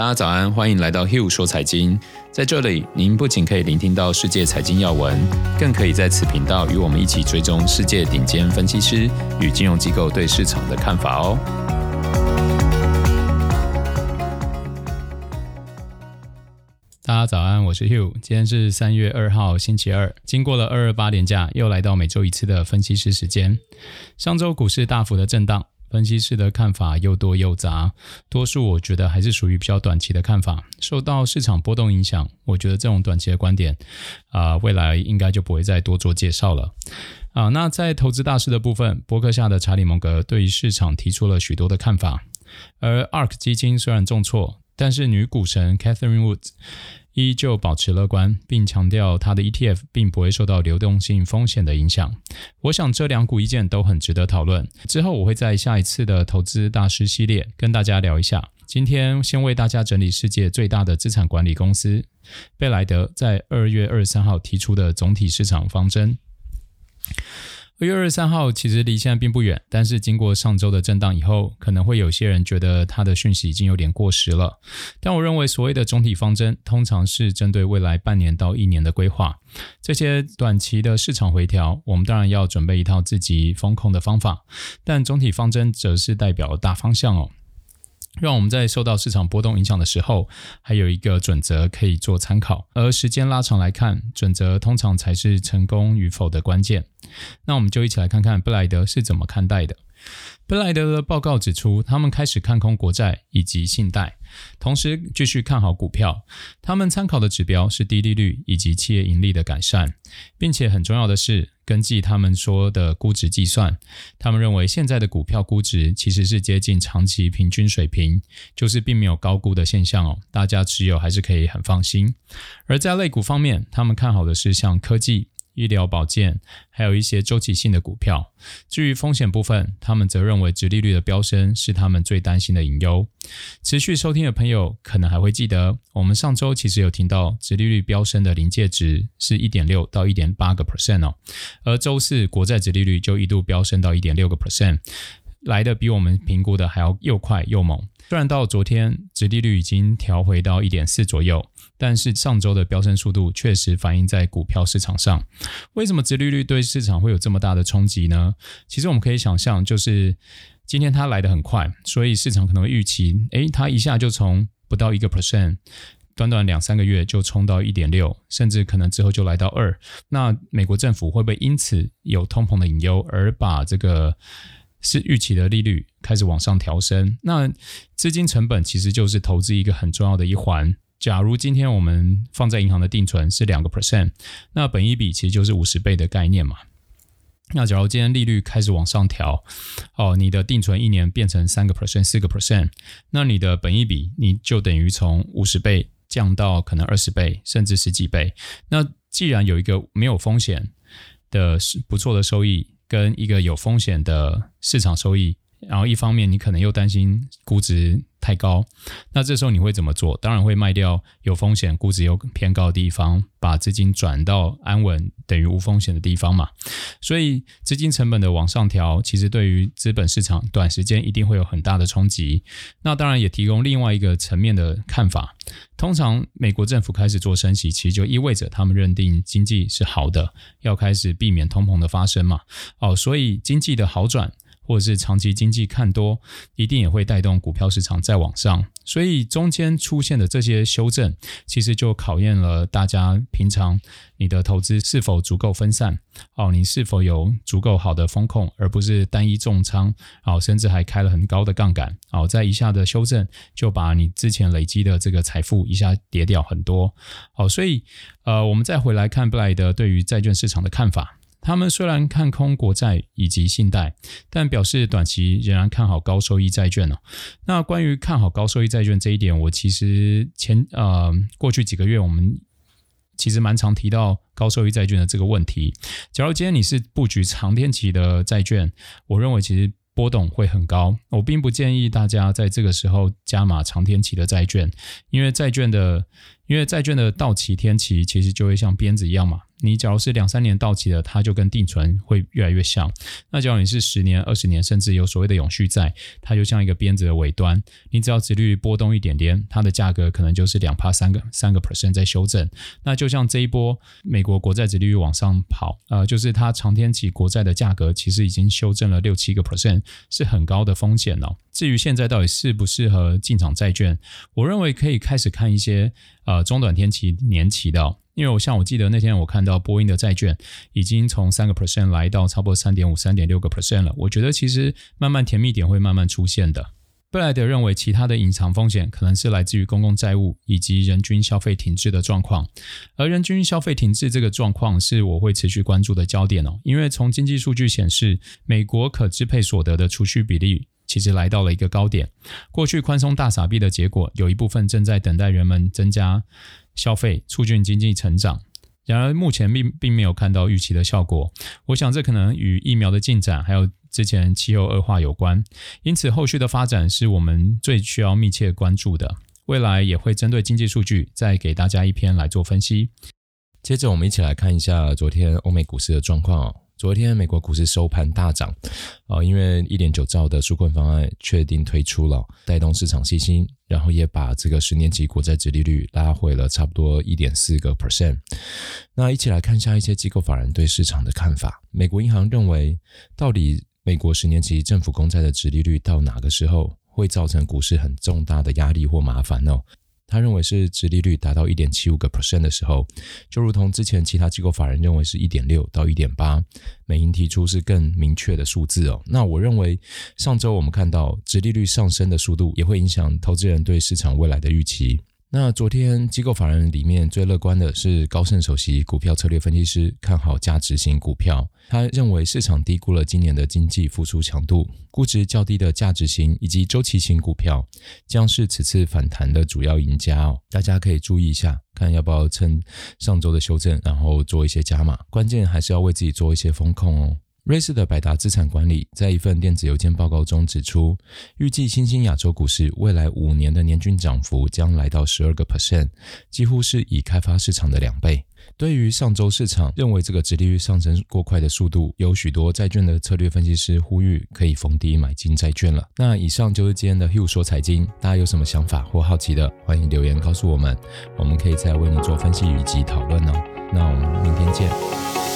大家早安，欢迎来到 Hill 说财经。在这里，您不仅可以聆听到世界财经要闻，更可以在此频道与我们一起追踪世界顶尖分析师与金融机构对市场的看法哦。大家早安，我是 Hill。今天是三月二号，星期二。经过了二二八连假，又来到每周一次的分析师时间。上周股市大幅的震荡。分析师的看法又多又杂，多数我觉得还是属于比较短期的看法，受到市场波动影响。我觉得这种短期的观点，啊、未来应该就不会再多做介绍了。啊，那在投资大师的部分，博客下的查理蒙格对于市场提出了许多的看法，而 ARK 基金虽然重挫，但是女股神 Catherine Woods。依旧保持乐观，并强调她的 ETF 并不会受到流动性风险的影响。我想这两股意见都很值得讨论。之后我会在下一次的投资大师系列跟大家聊一下。今天先为大家整理世界最大的资产管理公司贝莱德在二月二十三号提出的总体市场方针。二月二十三号其实离现在并不远，但是经过上周的震荡以后，可能会有些人觉得它的讯息已经有点过时了。但我认为所谓的总体方针，通常是针对未来半年到一年的规划。这些短期的市场回调，我们当然要准备一套自己风控的方法，但总体方针则是代表大方向哦。让我们在受到市场波动影响的时候，还有一个准则可以做参考。而时间拉长来看，准则通常才是成功与否的关键。那我们就一起来看看布莱德是怎么看待的。布莱德的报告指出，他们开始看空国债以及信贷，同时继续看好股票。他们参考的指标是低利率以及企业盈利的改善，并且很重要的是，根据他们说的估值计算，他们认为现在的股票估值其实是接近长期平均水平，就是并没有高估的现象哦。大家持有还是可以很放心。而在类股方面，他们看好的是像科技。医疗保健，还有一些周期性的股票。至于风险部分，他们则认为殖利率的飙升是他们最担心的隐忧。持续收听的朋友可能还会记得，我们上周其实有听到殖利率飙升的临界值是一点六到一点八个 percent 哦，而周四国债殖利率就一度飙升到一点六个 percent，来得比我们评估的还要又快又猛。虽然到昨天殖利率已经调回到一点四左右。但是上周的飙升速度确实反映在股票市场上。为什么殖利率对市场会有这么大的冲击呢？其实我们可以想象，就是今天它来得很快，所以市场可能会预期，诶，它一下就从不到一个 percent，短短两三个月就冲到一点六，甚至可能之后就来到二。那美国政府会不会因此有通膨的隐忧，而把这个是预期的利率开始往上调升？那资金成本其实就是投资一个很重要的一环。假如今天我们放在银行的定存是两个 percent，那本一比其实就是五十倍的概念嘛。那假如今天利率开始往上调，哦，你的定存一年变成三个 percent、四个 percent，那你的本一比你就等于从五十倍降到可能二十倍，甚至十几倍。那既然有一个没有风险的不错的收益，跟一个有风险的市场收益，然后一方面你可能又担心估值。太高，那这时候你会怎么做？当然会卖掉有风险、估值又偏高的地方，把资金转到安稳等于无风险的地方嘛。所以资金成本的往上调，其实对于资本市场短时间一定会有很大的冲击。那当然也提供另外一个层面的看法。通常美国政府开始做升息，其实就意味着他们认定经济是好的，要开始避免通膨的发生嘛。哦，所以经济的好转。或者是长期经济看多，一定也会带动股票市场再往上。所以中间出现的这些修正，其实就考验了大家平常你的投资是否足够分散，哦，你是否有足够好的风控，而不是单一重仓，哦，甚至还开了很高的杠杆，哦，在一下的修正就把你之前累积的这个财富一下跌掉很多。好，所以呃，我们再回来看布莱德对于债券市场的看法。他们虽然看空国债以及信贷，但表示短期仍然看好高收益债券哦。那关于看好高收益债券这一点，我其实前呃过去几个月我们其实蛮常提到高收益债券的这个问题。假如今天你是布局长天期的债券，我认为其实波动会很高。我并不建议大家在这个时候加码长天期的债券，因为债券的因为债券的到期天期其实就会像鞭子一样嘛。你假如是两三年到期的，它就跟定存会越来越像。那假如你是十年、二十年，甚至有所谓的永续债，它就像一个鞭子的尾端，你只要殖利率波动一点点，它的价格可能就是两趴三个三个 percent 在修正。那就像这一波美国国债殖利率往上跑，呃，就是它长天期国债的价格其实已经修正了六七个 percent，是很高的风险哦。至于现在到底适不适合进场债券，我认为可以开始看一些呃中短天期年期的。因为我像我记得那天我看到波音的债券已经从三个 percent 来到差不多三点五、三点六个 percent 了。我觉得其实慢慢甜蜜点会慢慢出现的。贝莱德认为，其他的隐藏风险可能是来自于公共债务以及人均消费停滞的状况。而人均消费停滞这个状况是我会持续关注的焦点哦。因为从经济数据显示，美国可支配所得的储蓄比例其实来到了一个高点。过去宽松大撒币的结果，有一部分正在等待人们增加。消费促进经济成长，然而目前并并没有看到预期的效果。我想这可能与疫苗的进展，还有之前气候恶化有关。因此，后续的发展是我们最需要密切关注的。未来也会针对经济数据，再给大家一篇来做分析。接着，我们一起来看一下昨天欧美股市的状况哦。昨天美国股市收盘大涨，啊，因为一点九兆的纾困方案确定推出了，带动市场信心，然后也把这个十年期国债殖利率拉回了差不多一点四个 percent。那一起来看一下一些机构法人对市场的看法。美国银行认为，到底美国十年期政府公债的殖利率到哪个时候会造成股市很重大的压力或麻烦呢？他认为是殖利率达到一点七五个 percent 的时候，就如同之前其他机构法人认为是一点六到一点八，美银提出是更明确的数字哦。那我认为上周我们看到殖利率上升的速度，也会影响投资人对市场未来的预期。那昨天机构法人里面最乐观的是高盛首席股票策略分析师，看好价值型股票。他认为市场低估了今年的经济复苏强度，估值较低的价值型以及周期型股票将是此次反弹的主要赢家哦。大家可以注意一下，看要不要趁上周的修正，然后做一些加码。关键还是要为自己做一些风控哦。瑞士的百达资产管理在一份电子邮件报告中指出，预计新兴亚洲股市未来五年的年均涨幅将来到十二个 percent，几乎是已开发市场的两倍。对于上周市场认为这个殖利率上升过快的速度，有许多债券的策略分析师呼吁可以逢低买进债券了。那以上就是今天的 Hugh 说财经，大家有什么想法或好奇的，欢迎留言告诉我们，我们可以再为你做分析以及讨论哦。那我们明天见。